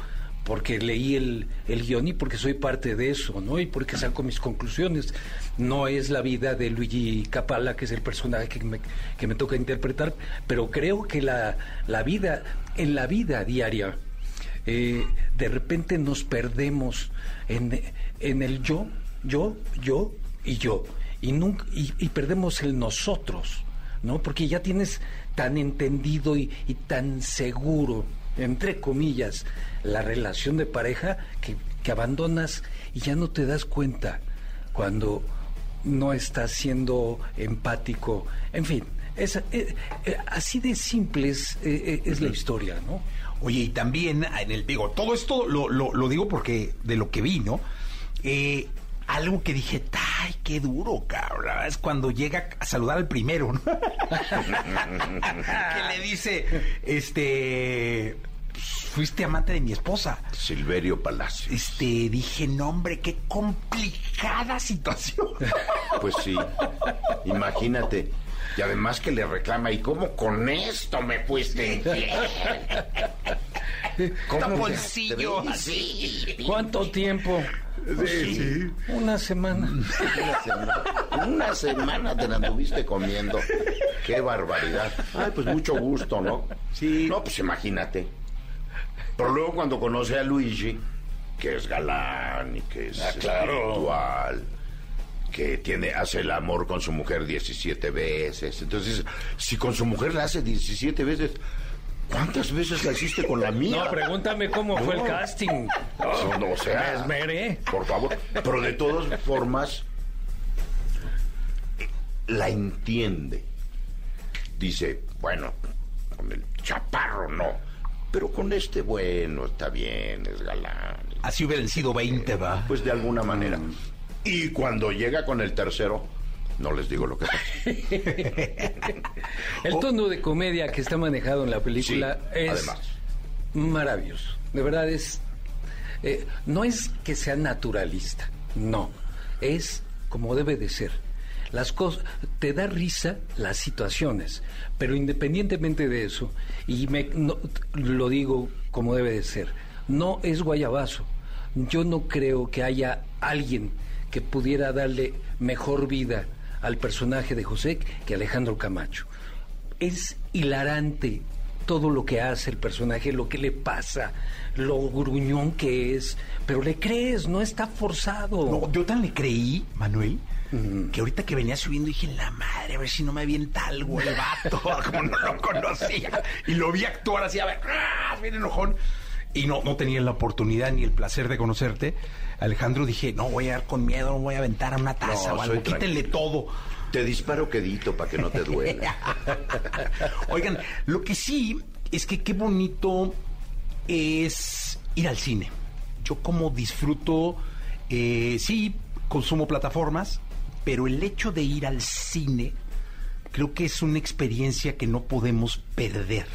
porque leí el, el guion y porque soy parte de eso, ¿no? Y porque saco mis conclusiones. No es la vida de Luigi Capalla, que es el personaje que me, que me toca interpretar, pero creo que la, la vida, en la vida diaria, eh, de repente nos perdemos en, en el yo, yo, yo y yo. Y, nunca, y perdemos el nosotros. ¿No? Porque ya tienes tan entendido y, y, tan seguro, entre comillas, la relación de pareja que, que, abandonas y ya no te das cuenta cuando no estás siendo empático. En fin, es, eh, eh, así de simple es, eh, es, la historia, ¿no? Oye, y también en el digo, todo esto lo, lo, lo digo porque de lo que vi, ¿no? Algo que dije, ¡ay, qué duro, cabrón! Es cuando llega a saludar al primero, ¿no? que le dice, este, fuiste amante de mi esposa. Silverio Palacio. Este, dije, no, hombre, qué complicada situación. pues sí, imagínate. Y además que le reclama, ¿y cómo con esto me fuiste infiel? ¿Cómo bolsillo? Sí. ¿Cuánto tiempo? Sí, sí. Una semana. Una semana. Una semana te la anduviste comiendo. Qué barbaridad. Ay, pues mucho gusto, ¿no? Sí. No, pues imagínate. Pero luego cuando conoce a Luigi, que es galán y que es ah, claro. espiritual, que tiene, hace el amor con su mujer 17 veces. Entonces, si con su mujer la hace 17 veces, ¿Cuántas veces la hiciste con la mía? No, pregúntame cómo no. fue el casting. No, no, o sea, me esmeré. Por favor. Pero de todas formas, la entiende. Dice, bueno, con el chaparro no. Pero con este bueno, está bien, es galán. Así hubieran sido 20, va. Pues de alguna manera. Y cuando llega con el tercero, no les digo lo que El tono de comedia que está manejado en la película sí, es además. maravilloso. De verdad es. Eh, no es que sea naturalista, no. Es como debe de ser. Las cosas. Te da risa las situaciones, pero independientemente de eso, y me, no, lo digo como debe de ser, no es guayabazo. Yo no creo que haya alguien que pudiera darle mejor vida al personaje de José que Alejandro Camacho. Es hilarante todo lo que hace el personaje, lo que le pasa, lo gruñón que es, pero le crees, no está forzado. No, yo tan le creí, Manuel, mm. que ahorita que venía subiendo dije, la madre, a ver si no me avienta algo el vato, como no lo conocía. Y lo vi actuar así, a ver, ¡ah! bien enojón. Y no, no tenía la oportunidad ni el placer de conocerte. Alejandro, dije, no voy a dar con miedo, no voy a aventar a una taza no, o algo, quítenle todo. Te disparo quedito para que no te duela. Oigan, lo que sí es que qué bonito es ir al cine. Yo como disfruto, eh, sí, consumo plataformas, pero el hecho de ir al cine creo que es una experiencia que no podemos perder.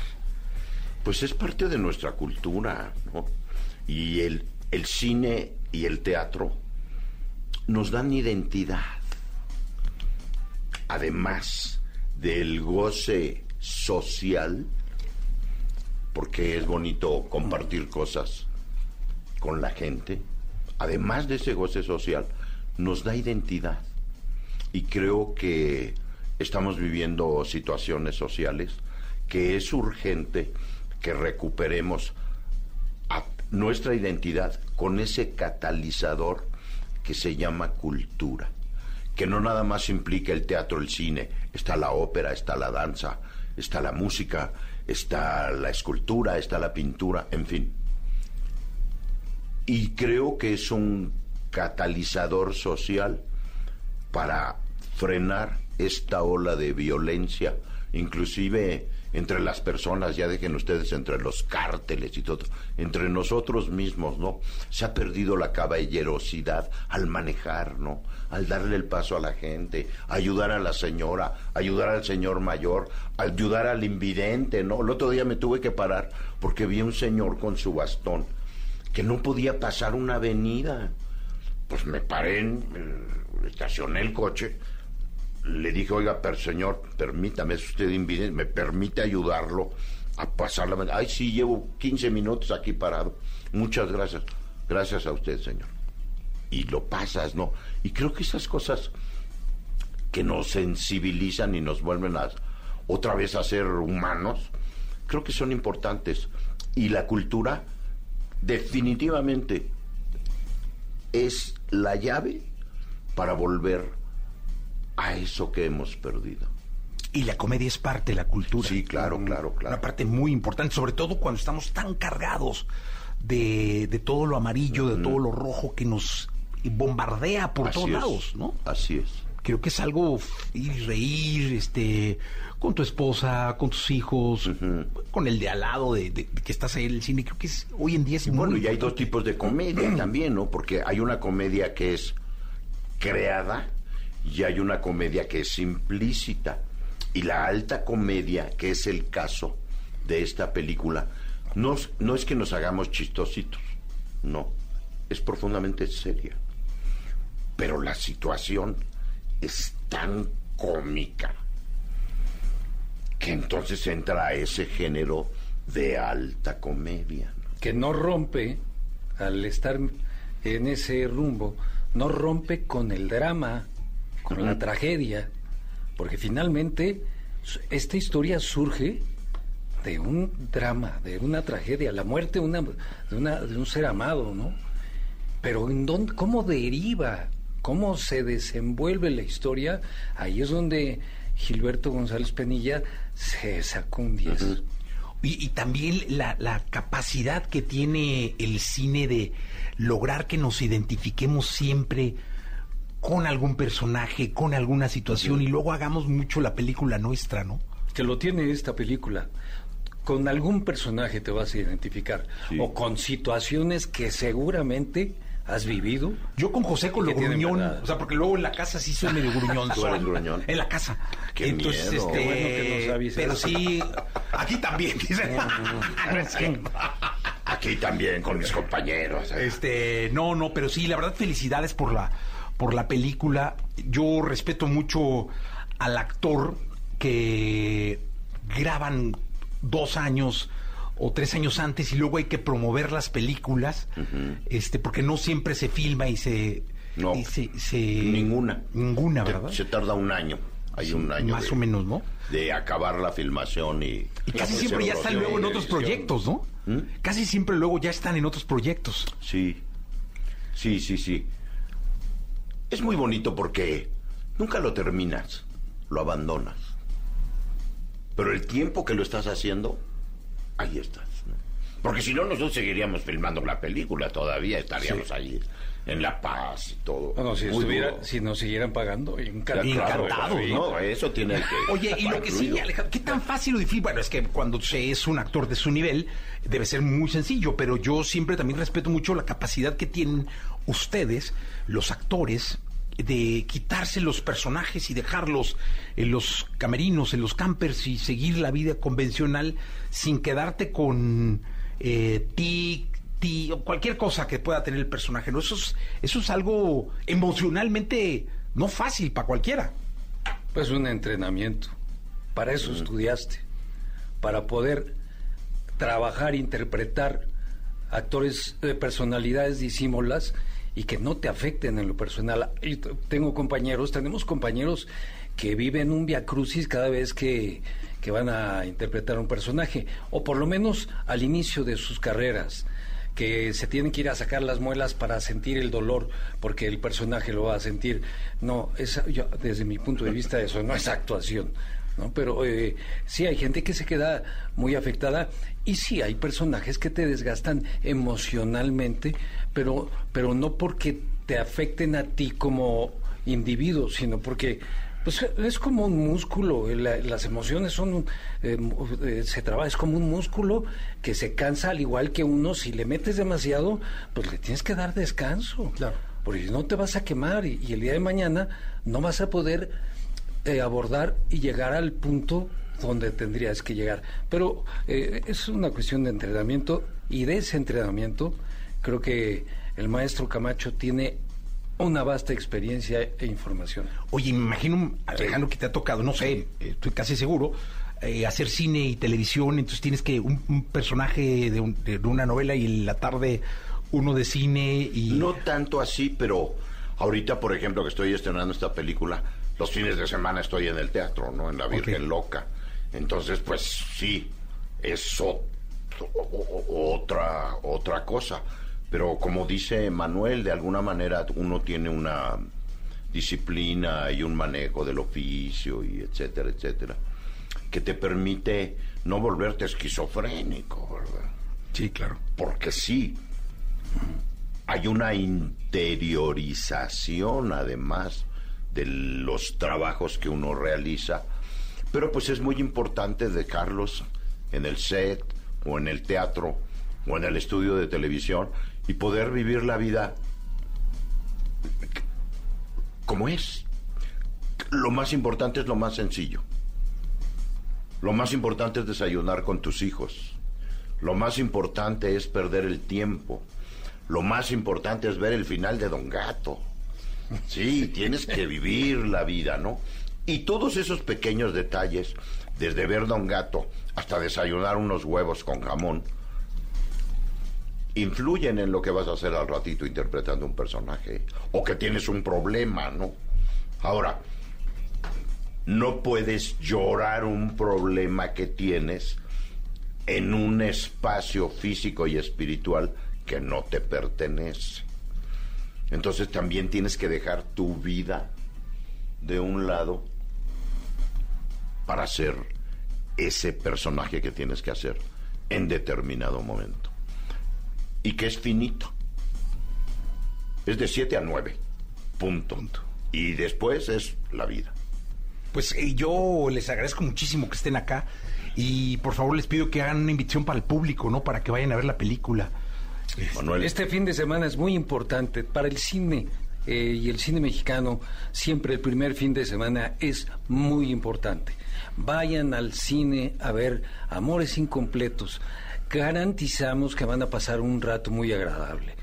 Pues es parte de nuestra cultura, ¿no? Y el, el cine y el teatro nos dan identidad. Además del goce social, porque es bonito compartir cosas con la gente. Además de ese goce social, nos da identidad. Y creo que estamos viviendo situaciones sociales que es urgente que recuperemos nuestra identidad con ese catalizador que se llama cultura, que no nada más implica el teatro, el cine, está la ópera, está la danza, está la música, está la escultura, está la pintura, en fin. Y creo que es un catalizador social para frenar esta ola de violencia, inclusive entre las personas, ya dejen ustedes entre los cárteles y todo, entre nosotros mismos, ¿no? Se ha perdido la caballerosidad al manejar, ¿no? Al darle el paso a la gente, ayudar a la señora, ayudar al señor mayor, ayudar al invidente, ¿no? El otro día me tuve que parar porque vi un señor con su bastón que no podía pasar una avenida. Pues me paré, estacioné el coche le dije, oiga, pero señor, permítame, es usted invidente, me permite ayudarlo a pasar la... Ay, sí, llevo 15 minutos aquí parado. Muchas gracias. Gracias a usted, señor. Y lo pasas, ¿no? Y creo que esas cosas que nos sensibilizan y nos vuelven a otra vez a ser humanos, creo que son importantes. Y la cultura definitivamente es la llave para volver a eso que hemos perdido. Y la comedia es parte de la cultura. Sí, claro, claro, claro. Una parte muy importante, sobre todo cuando estamos tan cargados de, de todo lo amarillo, de todo lo rojo que nos bombardea por todos lados, ¿no? Así es. Creo que es algo ir y reír, este, con tu esposa, con tus hijos, con el de al lado de, que estás ahí en el cine. Creo que es, hoy en día es muy Bueno, y hay dos tipos de comedia también, ¿no? Porque hay una comedia que es creada y hay una comedia que es implícita. Y la alta comedia, que es el caso de esta película, no, no es que nos hagamos chistositos, no, es profundamente seria. Pero la situación es tan cómica que entonces entra a ese género de alta comedia. Que no rompe, al estar en ese rumbo, no rompe con el drama con la tragedia, porque finalmente esta historia surge de un drama, de una tragedia, la muerte de, una, de, un ser amado, ¿no? Pero en dónde, cómo deriva, cómo se desenvuelve la historia, ahí es donde Gilberto González Penilla se sacó un 10. y, también la, la, capacidad que tiene el cine de lograr que nos identifiquemos siempre con algún personaje, con alguna situación y luego hagamos mucho la película nuestra, ¿no? Que lo tiene esta película. Con algún personaje te vas a identificar o con situaciones que seguramente has vivido. Yo con José con lo gruñón, o sea, porque luego en la casa sí soy medio gruñón. ¿Tú eres gruñón? En la casa. Qué Entonces, miedo. este, Qué bueno que nos pero sí, aquí también, dice. Aquí también con mis compañeros. ¿eh? Este, no, no, pero sí, la verdad, felicidades por la, por la película. Yo respeto mucho al actor que graban dos años o tres años antes y luego hay que promover las películas, este, porque no siempre se filma y se, No, y se, se- ninguna. ninguna, ¿verdad? Se tarda un año. Hay un año. Más de- o menos, ¿no? De acabar la filmación y. Y casi siempre ya están luego en otros proyectos, ¿no? ¿Mm? Casi siempre luego ya están en otros proyectos. Sí. Sí, sí, sí. Es muy bonito porque nunca lo terminas, lo abandonas. Pero el tiempo que lo estás haciendo, ahí estás. ¿no? Porque si no, nosotros seguiríamos filmando la película todavía, estaríamos ahí en La Paz y todo. Bueno, si, estuviera, si nos siguieran pagando, encantado. Encantado, Sí. No, eso tiene que. Oye, y lo que sí. Alejandro, ¿qué tan fácil o difícil? Bueno, es que cuando se es un actor de su nivel, debe ser muy sencillo, pero yo siempre también respeto mucho la capacidad que tienen ustedes, los actores, de quitarse los personajes y dejarlos en los camerinos, en los campers y seguir la vida convencional sin quedarte con eh, tic, ti, o cualquier cosa que pueda tener el personaje. ¿no? Eso, es, eso es algo emocionalmente no fácil para cualquiera. Pues un entrenamiento. Para eso estudiaste. Para poder trabajar, interpretar actores, eh, personalidades disímolas y que no te afecten en lo personal. Y t- tengo compañeros, tenemos compañeros que viven un via crucis cada vez que, que van a interpretar un personaje, o por lo menos al inicio de sus carreras que se tienen que ir a sacar las muelas para sentir el dolor porque el personaje lo va a sentir. No, esa, yo, desde mi punto de vista eso no es actuación. ¿No? Pero eh, sí hay gente que se queda muy afectada y sí hay personajes que te desgastan emocionalmente, pero, pero no porque te afecten a ti como individuo, sino porque pues es como un músculo, la- las emociones son, eh, eh, se trabaja, es como un músculo que se cansa al igual que uno, si le metes demasiado, pues le tienes que dar descanso. Claro. Porque si no te vas a quemar y, y el día de mañana no vas a poder eh, abordar y llegar al punto donde tendrías que llegar. Pero eh, es una cuestión de entrenamiento y de ese entrenamiento creo que el maestro Camacho tiene una vasta experiencia e información. Oye, me imagino, Alejandro, que te ha tocado, no sé, eh, estoy casi seguro, eh, hacer cine y televisión, entonces tienes que un, un personaje de, un- de una novela y en la tarde uno de cine y... No tanto así, pero ahorita, por ejemplo, que estoy estrenando esta película, los fines de semana estoy en el teatro, ¿no? En La Virgen. Loca. Entonces, pues sí, es otra, otra cosa. Pero como dice Manuel, de alguna manera uno tiene una disciplina y un manejo del oficio y etcétera, etcétera, que te permite no volverte esquizofrénico, ¿verdad? Sí, claro. Porque sí, hay una interiorización además de los trabajos que uno realiza, pero pues es muy importante dejarlos en el set o en el teatro o en el estudio de televisión y poder vivir la vida como es. Lo más importante es lo más sencillo. Lo más importante es desayunar con tus hijos. Lo más importante es perder el tiempo. Lo más importante es ver el final de Don Gato. Sí, tienes que vivir la vida, ¿no? Y todos esos pequeños detalles, desde ver Don Gato hasta desayunar unos huevos con jamón, influyen en lo que vas a hacer al ratito interpretando un personaje. O que tienes un problema, ¿no? Ahora, no puedes llorar un problema que tienes en un espacio físico y espiritual que no te pertenece. Entonces también tienes que dejar tu vida de un lado para ser ese personaje que tienes que hacer en determinado momento. Y que es finito. Es de 7 a 9. Punto. Y después es la vida. Pues eh, yo les agradezco muchísimo que estén acá y por favor les pido que hagan una invitación para el público, ¿no? Para que vayan a ver la película. Este fin de semana es muy importante para el cine eh, y el cine mexicano. Siempre el primer fin de semana es muy importante. Vayan al cine a ver Amores Incompletos. Garantizamos que van a pasar un rato muy agradable.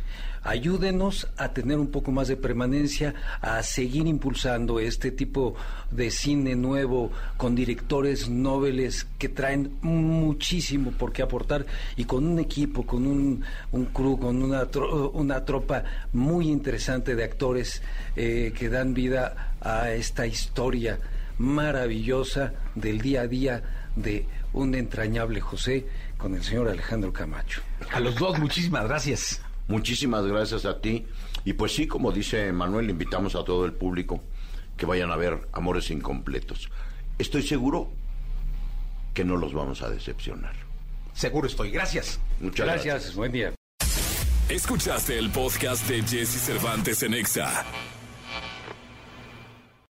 Ayúdenos a tener un poco más de permanencia, a seguir impulsando este tipo de cine nuevo con directores nobles que traen muchísimo por qué aportar y con un equipo, con un, un crew, con una, tro- una tropa muy interesante de actores eh, que dan vida a esta historia maravillosa del día a día de un entrañable José con el señor Alejandro Camacho. A los dos, muchísimas gracias. Muchísimas gracias a ti. Y pues sí, como dice Manuel, invitamos a todo el público que vayan a ver Amores Incompletos. Estoy seguro que no los vamos a decepcionar. Seguro estoy. Gracias. Muchas gracias. Gracias, buen día. Escuchaste el podcast de Jesse Cervantes en Exa.